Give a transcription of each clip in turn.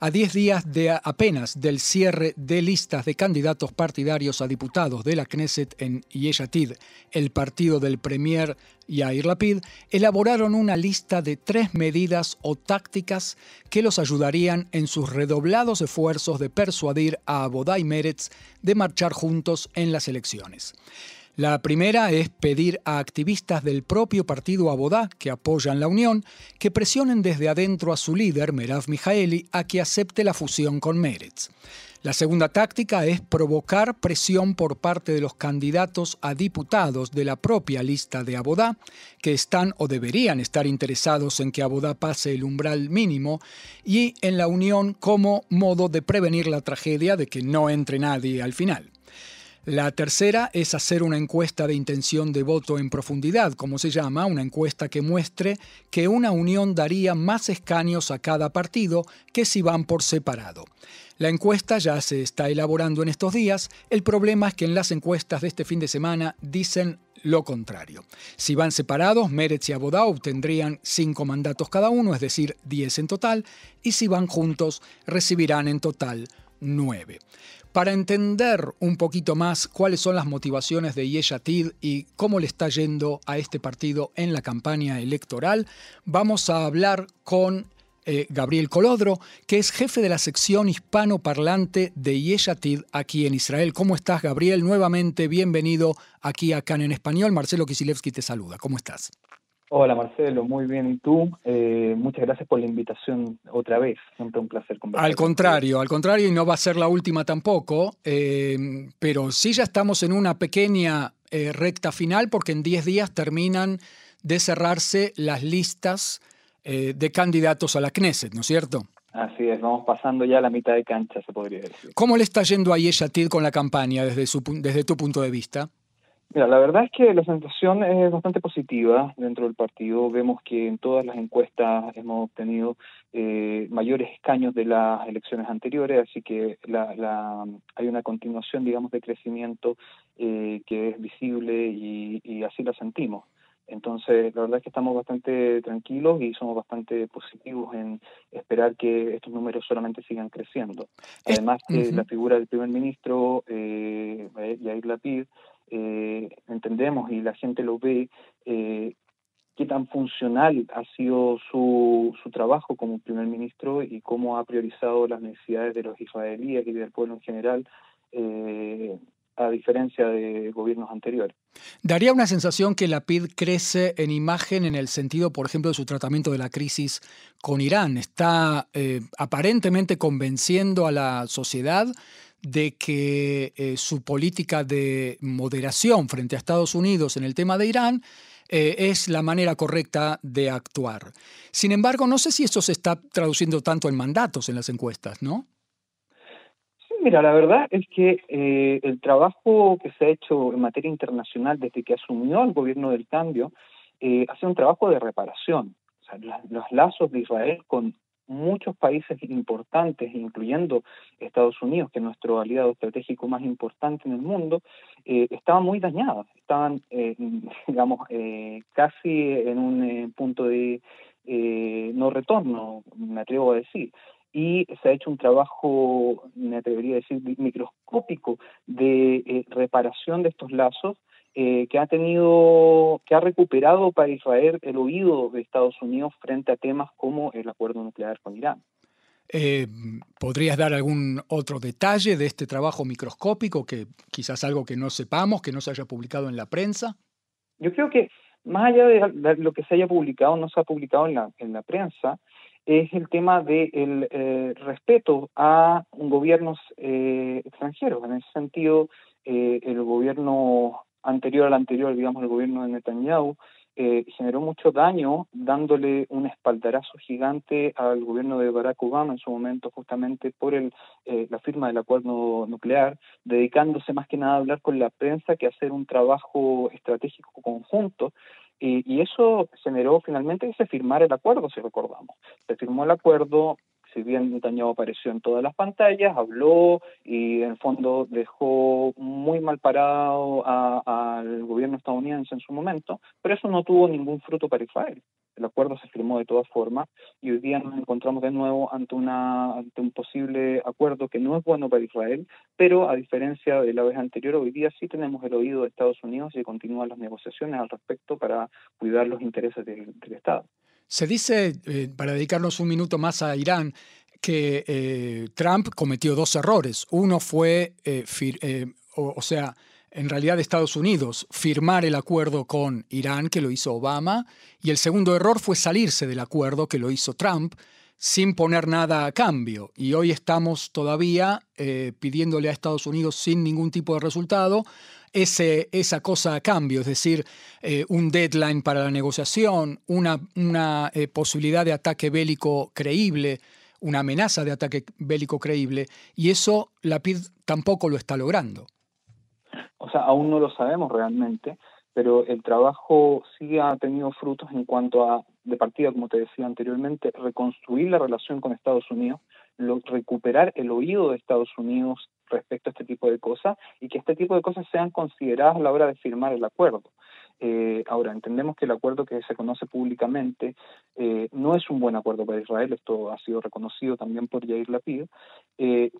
A 10 días de apenas del cierre de listas de candidatos partidarios a diputados de la Knesset en Yeshatid, el partido del Premier Yair Lapid, elaboraron una lista de tres medidas o tácticas que los ayudarían en sus redoblados esfuerzos de persuadir a Abodai Meretz de marchar juntos en las elecciones. La primera es pedir a activistas del propio partido Abodá, que apoyan la unión, que presionen desde adentro a su líder, Merav Mijaeli, a que acepte la fusión con Meretz. La segunda táctica es provocar presión por parte de los candidatos a diputados de la propia lista de Abodá, que están o deberían estar interesados en que Abodá pase el umbral mínimo, y en la unión como modo de prevenir la tragedia de que no entre nadie al final. La tercera es hacer una encuesta de intención de voto en profundidad, como se llama, una encuesta que muestre que una unión daría más escaños a cada partido que si van por separado. La encuesta ya se está elaborando en estos días. El problema es que en las encuestas de este fin de semana dicen lo contrario. Si van separados, Meretz y Abodá obtendrían cinco mandatos cada uno, es decir, 10 en total, y si van juntos, recibirán en total 9. Para entender un poquito más cuáles son las motivaciones de Yeshatid y cómo le está yendo a este partido en la campaña electoral, vamos a hablar con eh, Gabriel Colodro, que es jefe de la sección hispanoparlante de Yeshatid aquí en Israel. ¿Cómo estás, Gabriel? Nuevamente bienvenido aquí a Can en Español. Marcelo Kisilevsky te saluda. ¿Cómo estás? Hola Marcelo, muy bien. ¿Y tú? Eh, muchas gracias por la invitación otra vez. Siempre un placer conversar. Al contrario, al contrario, y no va a ser la última tampoco, eh, pero sí ya estamos en una pequeña eh, recta final porque en 10 días terminan de cerrarse las listas de candidatos a la Knesset, ¿no es cierto? Así es, vamos pasando ya a la mitad de cancha, se podría decir. ¿Cómo le está yendo a Yeshatid con la campaña desde, su, desde tu punto de vista? Mira, la verdad es que la sensación es bastante positiva dentro del partido. Vemos que en todas las encuestas hemos obtenido eh, mayores escaños de las elecciones anteriores, así que la, hay una continuación, digamos, de crecimiento eh, que es visible y, y así lo sentimos. Entonces, la verdad es que estamos bastante tranquilos y somos bastante positivos en esperar que estos números solamente sigan creciendo. Además, que la figura del primer ministro, eh, Yair Lapid, eh, entendemos y la gente lo ve, eh, qué tan funcional ha sido su, su trabajo como primer ministro y cómo ha priorizado las necesidades de los israelíes y del pueblo en general, eh, a diferencia de gobiernos anteriores. Daría una sensación que la PID crece en imagen en el sentido, por ejemplo, de su tratamiento de la crisis con Irán. Está aparentemente convenciendo a la sociedad de que eh, su política de moderación frente a Estados Unidos en el tema de Irán eh, es la manera correcta de actuar. Sin embargo, no sé si eso se está traduciendo tanto en mandatos en las encuestas, ¿no? Sí, mira, la verdad es que eh, el trabajo que se ha hecho en materia internacional desde que asumió el gobierno del cambio ha sido un trabajo de reparación. Los lazos de Israel con muchos países importantes, incluyendo Estados Unidos, que es nuestro aliado estratégico más importante en el mundo, eh, estaban muy dañadas, estaban, eh, digamos, eh, casi en un eh, punto de no retorno, me atrevo a decir. Y se ha hecho un trabajo, me atrevería a decir, microscópico de reparación de estos lazos eh, que ha tenido, que ha recuperado para Israel el oído de Estados Unidos frente a temas como el acuerdo nuclear con Irán. Eh, ¿Podrías dar algún otro detalle de este trabajo microscópico, que quizás algo que no sepamos, que no se haya publicado en la prensa? Yo creo que más allá de lo que se haya publicado, no se ha publicado en la, en la prensa, es el tema del de eh, respeto a gobiernos eh, extranjeros. En ese sentido, eh, el gobierno anterior al anterior, digamos, el gobierno de Netanyahu, eh, generó mucho daño dándole un espaldarazo gigante al gobierno de Barack Obama en su momento justamente por el, eh, la firma del acuerdo nuclear, dedicándose más que nada a hablar con la prensa que a hacer un trabajo estratégico conjunto. y eso generó finalmente que se firmara el acuerdo, si recordamos. Se firmó el acuerdo, si bien Netanyahu apareció en todas las pantallas, habló y en el fondo dejó muy mal parado al gobierno estadounidense en su momento, pero eso no tuvo ningún fruto para Israel. El acuerdo se firmó de todas formas y hoy día nos encontramos de nuevo ante, una, ante un posible acuerdo que no es bueno para Israel, pero a diferencia de la vez anterior, hoy día sí tenemos el oído de Estados Unidos y continúan las negociaciones al respecto para cuidar los intereses del, Estado. Se dice, eh, para dedicarnos un minuto más a Irán, que eh, Trump cometió dos errores. Uno fue, eh, o sea, en realidad Estados Unidos firmar el acuerdo con Irán, que lo hizo Obama, y el segundo error fue salirse del acuerdo, que lo hizo Trump, sin poner nada a cambio. Y hoy estamos todavía pidiéndole a Estados Unidos sin ningún tipo de resultado ese, esa cosa a cambio, es decir, eh, un deadline para la negociación, una, eh, posibilidad de ataque bélico creíble, una amenaza de ataque bélico creíble, y eso la PID tampoco lo está logrando. O sea, aún no lo sabemos realmente, pero el trabajo sí ha tenido frutos en cuanto a, de partida, como te decía anteriormente, reconstruir la relación con Estados Unidos, recuperar el oído de Estados Unidos respecto a este tipo de cosas y que este tipo de cosas sean consideradas a la hora de firmar el acuerdo. Eh, ahora, entendemos que el acuerdo que se conoce públicamente eh, no es un buen acuerdo para Israel, esto ha sido reconocido también por Yair Lapid, eh,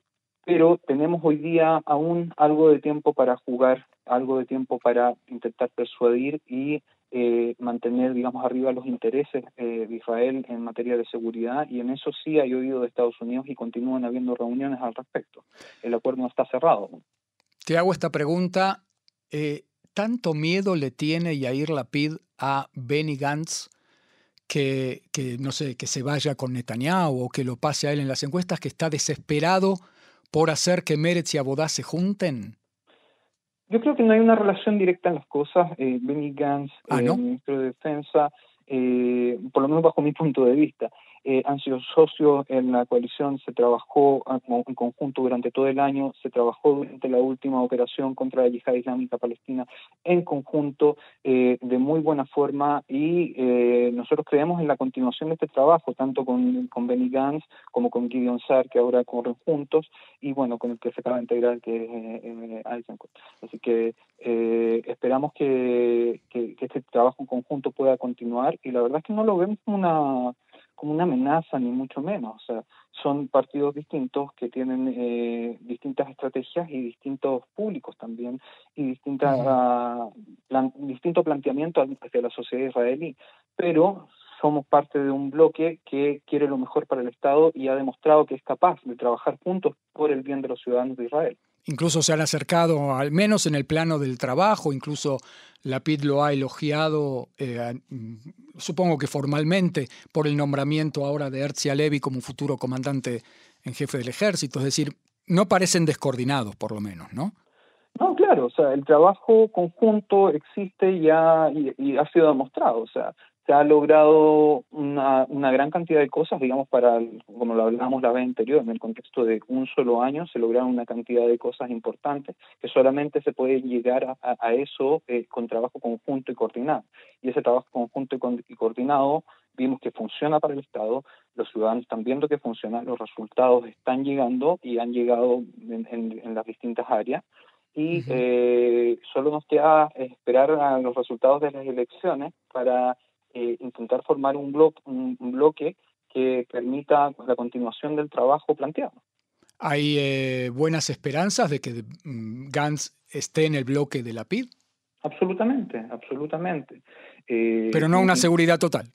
pero tenemos hoy día aún algo de tiempo para jugar, algo de tiempo para intentar persuadir y eh, mantener, digamos, arriba los intereses eh, de Israel en materia de seguridad y en eso sí hay oído de Estados Unidos y continúan habiendo reuniones al respecto. El acuerdo no está cerrado. Te hago esta pregunta. Eh, ¿Tanto miedo le tiene Yair Lapid a Benny Gantz que, que, no sé, que se vaya con Netanyahu o que lo pase a él en las encuestas, que está desesperado por hacer que Meretz y Abodá se junten? Yo creo que no hay una relación directa en las cosas. Eh, Benny Gantz, ah, el ministro de Defensa, eh, por lo menos bajo mi punto de vista, eh, han sido socios en la coalición, se trabajó en conjunto durante todo el año, se trabajó durante la última operación contra la yihad islámica palestina en conjunto eh, de muy buena forma y eh, nosotros creemos en la continuación de este trabajo, tanto con, con Benny Gantz como con Gideon Sar, que ahora corren juntos, y bueno, con el que se acaba de integrar, que es Eisenkot. Así que esperamos que, que, que este trabajo en conjunto pueda continuar y la verdad es que no lo vemos como una como una amenaza, ni mucho menos. O sea, son partidos distintos que tienen eh, distintas estrategias y distintos públicos también, y distintas, distinto planteamiento hacia la sociedad israelí. Pero somos parte de un bloque que quiere lo mejor para el Estado y ha demostrado que es capaz de trabajar juntos por el bien de los ciudadanos de Israel. Incluso se han acercado, al menos en el plano del trabajo, incluso la PID lo ha elogiado, eh, mm, supongo que formalmente, por el nombramiento ahora de Herzia Levy como futuro comandante en jefe del ejército. Es decir, no parecen descoordinados, por lo menos, ¿no? No, claro, o sea, el trabajo conjunto existe y ha sido demostrado. O sea, se ha logrado una, una, gran cantidad de cosas, digamos, para, como lo hablábamos la vez anterior, en el contexto de un solo año, se lograron una cantidad de cosas importantes que solamente se puede llegar a, a eso eh, con trabajo conjunto y coordinado. Y ese trabajo conjunto y, coordinado vimos que funciona para el Estado, los ciudadanos están viendo que funciona, los resultados están llegando y han llegado en, en, las distintas áreas. Y eh, solo nos queda esperar a los resultados de las elecciones para eh, intentar formar un, bloque, un, bloque que permita la continuación del trabajo planteado. ¿Hay eh, buenas esperanzas de que mm, Gantz esté en el bloque de la PID? Absolutamente, absolutamente. Eh, Pero no una seguridad total.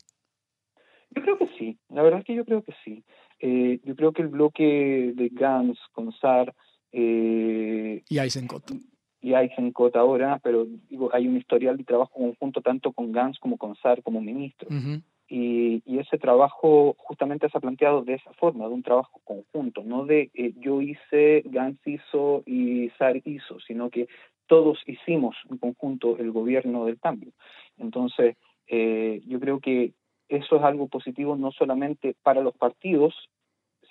Yo creo que sí, la verdad es que yo creo que sí. yo creo que el bloque de Gantz con SAR... y Eisenkot y Eisenkot ahora, pero digo, hay un historial de trabajo conjunto tanto con Gans como con SAR como ministro. y, y, ese trabajo justamente se ha planteado de esa forma, de un trabajo conjunto, no de eh, yo hice, Gans hizo y SAR hizo, sino que todos hicimos en conjunto el gobierno del cambio. Entonces, eh, yo creo que eso es algo positivo no solamente para los partidos,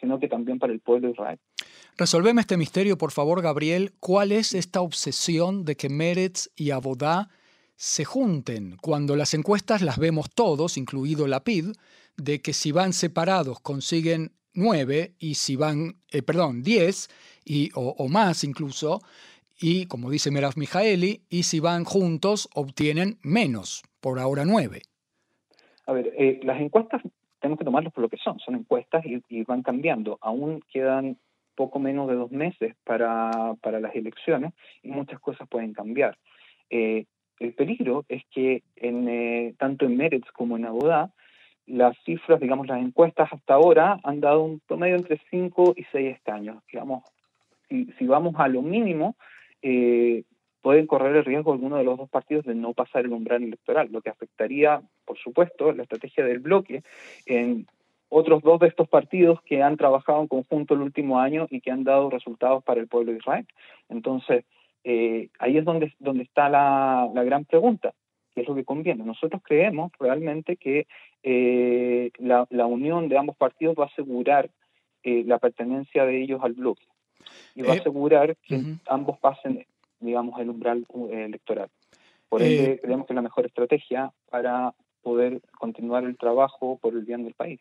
sino que también para el pueblo de Israel. Resolveme este misterio, por favor, Gabriel. ¿Cuál es esta obsesión de que Meretz y Abodá se junten cuando las encuestas las vemos todos, incluido la PID, de que si van separados consiguen nueve, y si van, eh, perdón, diez, y, o, más incluso, y como dice Merav Mijaeli, y si van juntos obtienen menos, por ahora nueve. A ver, eh, las encuestas tenemos que tomarlas por lo que son, son encuestas y, van cambiando. Aún quedan poco menos de dos meses para, para las elecciones y muchas cosas pueden cambiar. Eh, el peligro es que en, eh, tanto en Meretz como en Abodá, las cifras, digamos, las encuestas hasta ahora han dado un promedio entre 5 y 6 escaños. Digamos, si, vamos a lo mínimo, eh, pueden correr el riesgo alguno de los dos partidos de no pasar el umbral electoral, lo que afectaría, por supuesto, la estrategia del bloque en otros dos de estos partidos que han trabajado en conjunto el último año y que han dado resultados para el pueblo de Israel. Entonces, eh, ahí es donde, donde está la, gran pregunta, ¿qué es lo que conviene? Nosotros creemos realmente que eh, la, unión de ambos partidos va a asegurar eh, la pertenencia de ellos al bloque y va a asegurar que ambos pasen, digamos, el umbral electoral. Por ende, creemos que es la mejor estrategia para poder continuar el trabajo por el bien del país.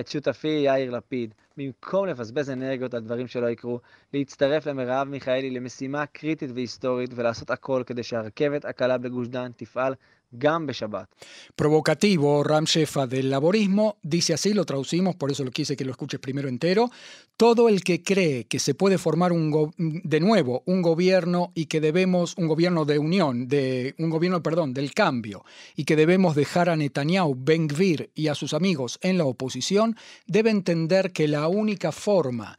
את שותפי יאיר לפיד, במקום לבזבז אנרגיות על דברים שלא יקרו, להצטרף למרב מיכאלי למשימה קריטית והיסטורית ולעשות הכל כדי שהרכבת הקלה בגוש דן תפעל Provocativo, Ram Shefa del laborismo, dice así, lo traducimos, por eso lo quise que lo escuches primero entero. Todo el que cree que se puede formar un de nuevo un gobierno y que debemos, un gobierno de unión, de, un gobierno, perdón, del cambio, y que debemos dejar a Netanyahu, Ben Gvir y a sus amigos en la oposición, debe entender que la única forma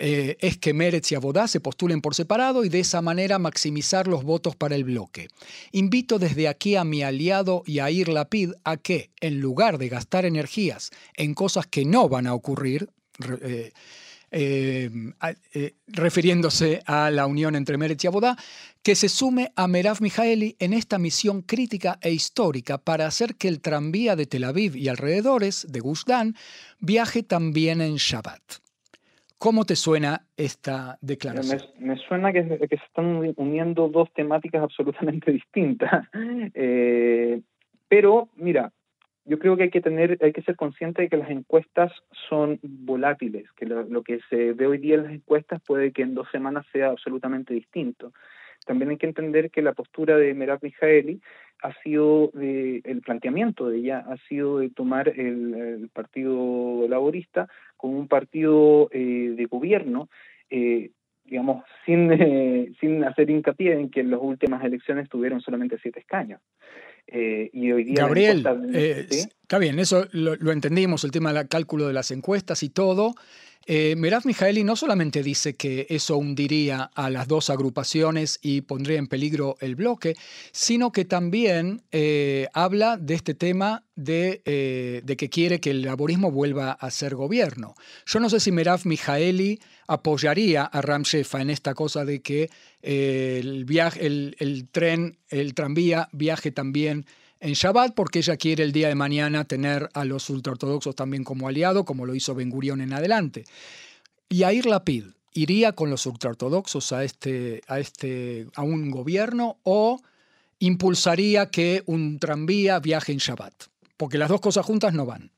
eh, es que Meretz y Abodá se postulen por separado y de esa manera maximizar los votos para el bloque. Invito desde aquí a mi aliado Yair Lapid a que, en lugar de gastar energías en cosas que no van a ocurrir, eh, eh, refiriéndose a la unión entre Meretz y Abodá, que se sume a Merav Mijaeli en esta misión crítica e histórica para hacer que el tranvía de Tel Aviv y alrededores de Gush viaje también en Shabbat. ¿Cómo te suena esta declaración? Me, suena que, se están uniendo dos temáticas absolutamente distintas. Eh, pero, mira, yo creo que hay que tener, hay que ser consciente de que las encuestas son volátiles, que lo, que se ve hoy día en las encuestas puede que en dos semanas sea absolutamente distinto. También hay que entender que la postura de Merav Mijaeli ha sido, de, el planteamiento de ella ha sido de tomar el, Partido Laborista como un partido eh, de gobierno, eh, digamos, sin, eh, sin hacer hincapié en que en las últimas elecciones tuvieron solamente siete escaños. y hoy día Gabriel, está bien, eso lo, lo entendimos, el tema del cálculo de las encuestas y todo. Eh, Mijaeli no solamente dice que eso hundiría a las dos agrupaciones y pondría en peligro el bloque, sino que también eh, habla de este tema eh, de, que quiere que el laborismo vuelva a ser gobierno. Yo no sé si Merav Mijaeli apoyaría a Ram en esta cosa de que el, viaje, el tren, el tranvía viaje también en Shabbat porque ella quiere el día de mañana tener a los ultraortodoxos también como aliado, como lo hizo Ben Gurión en adelante. Y Air Lapid iría con los ultraortodoxos a, este, a, este, a un gobierno o impulsaría que un tranvía viaje en Shabbat, porque las dos cosas juntas no van.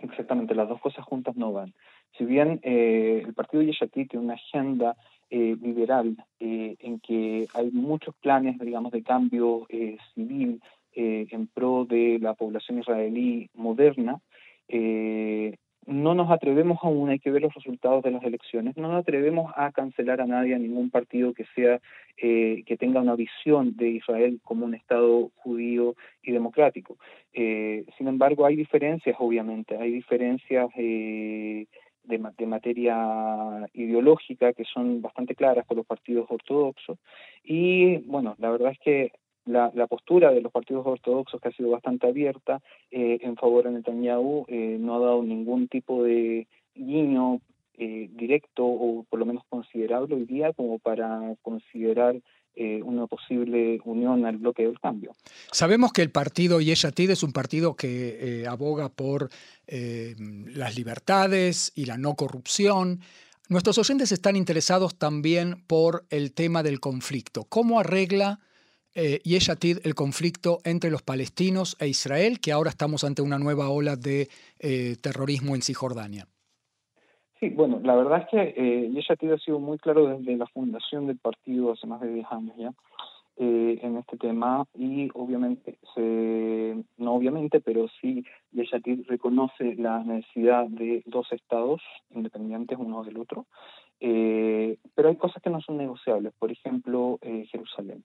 Exactamente, las dos cosas juntas no van. Si bien eh, el partido Yeshati tiene una agenda eh, liberal eh, en que hay muchos planes, digamos, de cambio civil eh, en pro de la población israelí moderna, eh, no nos atrevemos aún, hay que ver los resultados de las elecciones, no nos atrevemos a cancelar a nadie, a ningún partido que sea, eh, que tenga una visión de Israel como un Estado judío y democrático. sin embargo, hay diferencias, obviamente, hay diferencias de, de, materia ideológica que son bastante claras con los partidos ortodoxos. Y bueno, la verdad es que la, postura de los partidos ortodoxos, que ha sido bastante abierta eh, en favor de Netanyahu, eh, no ha dado ningún tipo de guiño eh, directo o por lo menos considerable hoy día como para considerar una posible unión al bloque del cambio. Sabemos que el partido Yeshatid es un partido que aboga por las libertades y la no corrupción. Nuestros oyentes están interesados también por el tema del conflicto. ¿Cómo arregla eh, Yeshatid el conflicto entre los palestinos e Israel, que ahora estamos ante una nueva ola de eh, terrorismo en Cisjordania? Sí, bueno, la verdad es que eh, Yeshatid ha sido muy claro desde la fundación del partido hace más de 10 años ya eh, en este tema y obviamente, no obviamente, pero sí Yeshatid reconoce la necesidad de dos estados independientes uno del otro, pero hay cosas que no son negociables, por ejemplo, Jerusalén.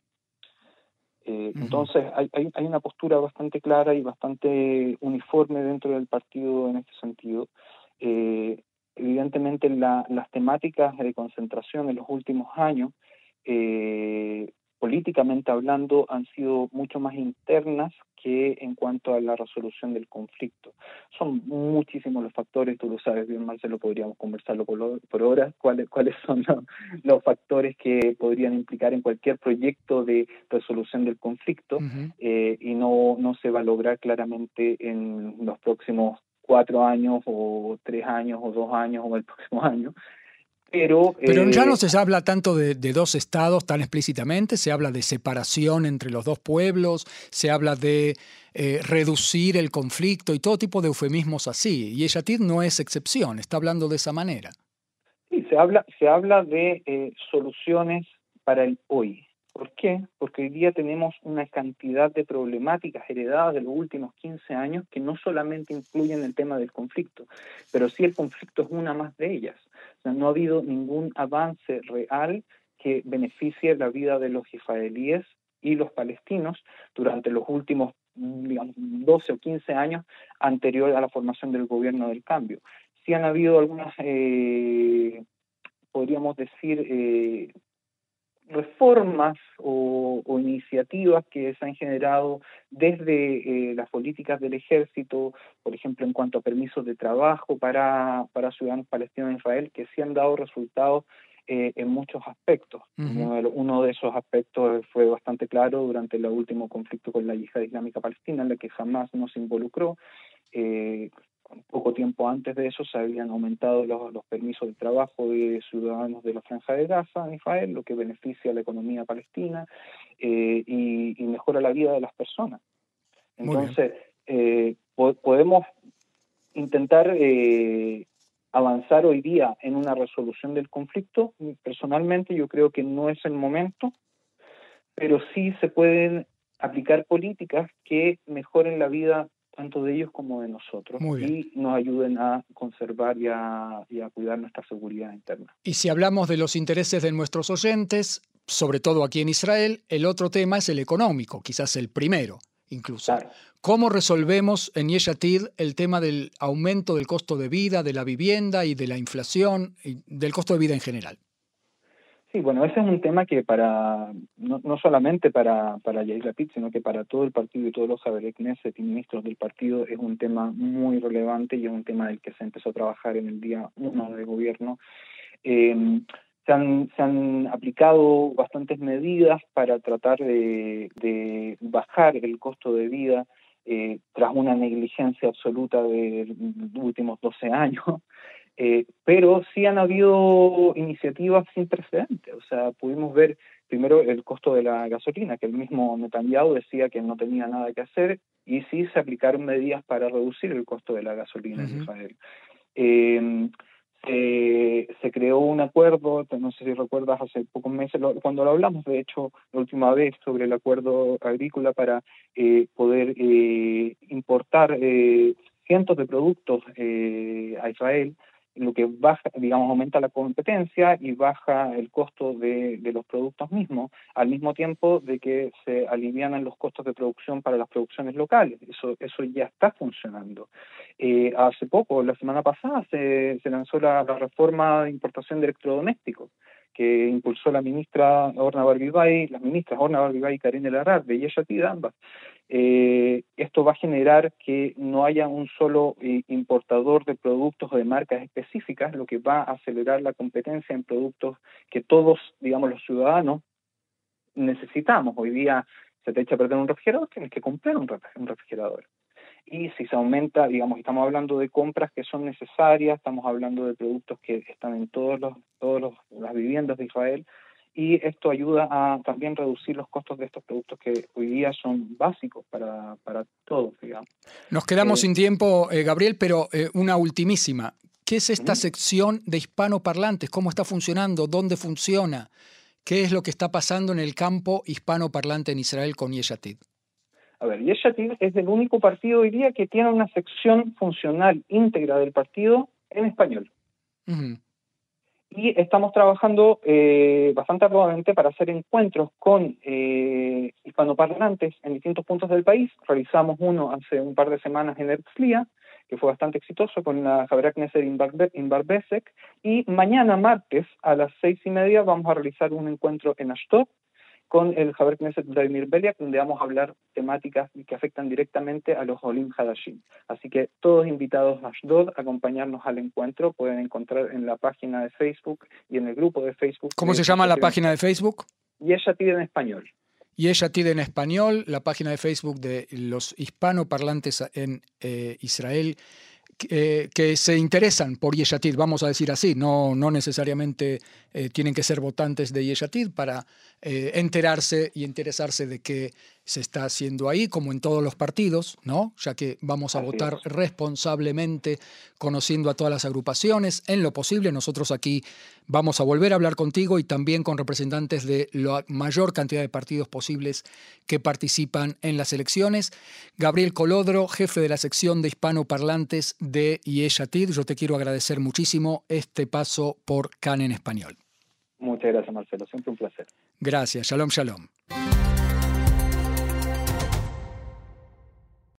Eh, entonces hay, hay, una postura bastante clara y bastante uniforme dentro del partido en este sentido. Eh, evidentemente las temáticas de concentración en los últimos años eh, políticamente hablando, han sido mucho más internas que en cuanto a la resolución del conflicto. Son muchísimos los factores, tú lo sabes bien, Marcelo, podríamos conversarlo por, por horas, cuáles, cuáles son los, factores que podrían implicar en cualquier proyecto de resolución del conflicto eh, y no, no se va a lograr claramente en los próximos cuatro años o tres años o dos años o el próximo año. Pero, ya no eh, se habla tanto de, dos estados tan explícitamente, se habla de separación entre los dos pueblos, se habla de eh, reducir el conflicto y todo tipo de eufemismos así. Y Eshatir no es excepción, está hablando de esa manera. Sí, se habla, se habla de eh, soluciones para el hoy. ¿Por qué? Porque hoy día tenemos una cantidad de problemáticas heredadas de los últimos 15 años que no solamente incluyen el tema del conflicto, pero sí el conflicto es una más de ellas. Sea, no ha habido ningún avance real que beneficie la vida de los israelíes y los palestinos durante los últimos digamos, 12 o 15 años anterior a la formación del gobierno del cambio. Sí han habido algunas, eh, podríamos decir, eh, reformas o, iniciativas que se han generado desde eh, las políticas del ejército, por ejemplo, en cuanto a permisos de trabajo para, para ciudadanos palestinos en Israel, que sí han dado resultados eh, en muchos aspectos. uno, de, esos aspectos fue bastante claro durante el último conflicto con la yihad islámica palestina, en la que jamás nos involucró. Eh, poco tiempo antes de eso se habían aumentado los, permisos de trabajo de ciudadanos de la Franja de Gaza en Israel, lo que beneficia a la economía palestina eh, y, mejora la vida de las personas. Entonces, eh, podemos intentar eh, avanzar hoy día en una resolución del conflicto. Personalmente yo creo que no es el momento, pero sí se pueden aplicar políticas que mejoren la vida tanto de ellos como de nosotros y nos ayuden a conservar y a, cuidar nuestra seguridad interna. Y si hablamos de los intereses de nuestros oyentes, sobre todo aquí en Israel, el otro tema es el económico, quizás el primero incluso. ¿Cómo resolvemos en Yeshatid el tema del aumento del costo de vida, de la vivienda y de la inflación, y del costo de vida en general? Sí, bueno, ese es un tema que para, no, no solamente para, para Yair Lapid, sino que para todo el partido y todos los Javier y ministros del partido es un tema muy relevante y es un tema del que se empezó a trabajar en el día uno del gobierno. Eh, se han, se han aplicado bastantes medidas para tratar de, de bajar el costo de vida eh, tras una negligencia absoluta de los últimos 12 años. Eh, pero sí han habido iniciativas sin precedentes. O sea, pudimos ver primero el costo de la gasolina, que el mismo Netanyahu decía que no tenía nada que hacer, y sí se aplicaron medidas para reducir el costo de la gasolina en Israel. Eh, se creó un acuerdo, no sé si recuerdas, hace pocos meses, cuando lo hablamos, de hecho, la última vez sobre el acuerdo agrícola para eh, poder eh, importar cientos de productos a Israel lo que baja, digamos, aumenta la competencia y baja el costo de, los productos mismos, al mismo tiempo de que se alivianan los costos de producción para las producciones locales. Eso, eso ya está funcionando. Eh, hace poco, la semana pasada, se, se lanzó la, reforma de importación de electrodomésticos que impulsó la ministra Orna Barbibay, las ministras Orna Barbibay y Karine Larrar de Yeshatid ambas. Eh, esto va a generar que no haya un solo eh, importador de productos o de marcas específicas, lo que va a acelerar la competencia en productos que todos, digamos, los ciudadanos necesitamos. Hoy día se te echa a perder un refrigerador, tienes que comprar un refrigerador. Y si se aumenta, digamos, estamos hablando de compras que son necesarias, estamos hablando de productos que están en todos los, las viviendas de Israel, y esto ayuda a también reducir los costos de estos productos que hoy día son básicos para, para todos, digamos. Nos quedamos eh, sin tiempo, eh, Gabriel, pero eh, una ultimísima. ¿Qué es esta sección de hispanoparlantes? ¿Cómo está funcionando? ¿Dónde funciona? ¿Qué es lo que está pasando en el campo hispanoparlante en Israel con Yeshatid? A ver, Yeshatid es el único partido hoy día que tiene una sección funcional íntegra del partido en español y estamos trabajando eh, bastante arduamente para hacer encuentros con eh, hispanoparlantes en distintos puntos del país. Realizamos uno hace un par de semanas en Herzliya, que fue bastante exitoso con la Javier Knesset in Barbesek, y mañana martes a las seis y media vamos a realizar un encuentro en Ashdod, con el Javier Knesset Vladimir Beliak, donde vamos a hablar temáticas que afectan directamente a los Olim Hadashim. Así que todos invitados a Ashdod a acompañarnos al encuentro. Pueden encontrar en la página de Facebook y en el grupo de Facebook. ¿Cómo se llama la página de Facebook? Yeshatid en español. Yeshatid en español, la página de Facebook de los hispanoparlantes en eh, Israel. Eh, que se interesan por Yeshatid, vamos a decir así, no, no necesariamente eh, tienen que ser votantes de Yeshatid para enterarse y interesarse de que se está haciendo ahí, como en todos los partidos, ¿no? Ya que vamos a votar responsablemente, conociendo a todas las agrupaciones. En lo posible, nosotros aquí vamos a volver a hablar contigo y también con representantes de la mayor cantidad de partidos posibles que participan en las elecciones. Gabriel Colodro, jefe de la sección de hispanoparlantes de Yeshatid, yo te quiero agradecer muchísimo este paso por CAN en español. Muchas gracias, Marcelo. Siempre un placer. Gracias. Shalom, shalom.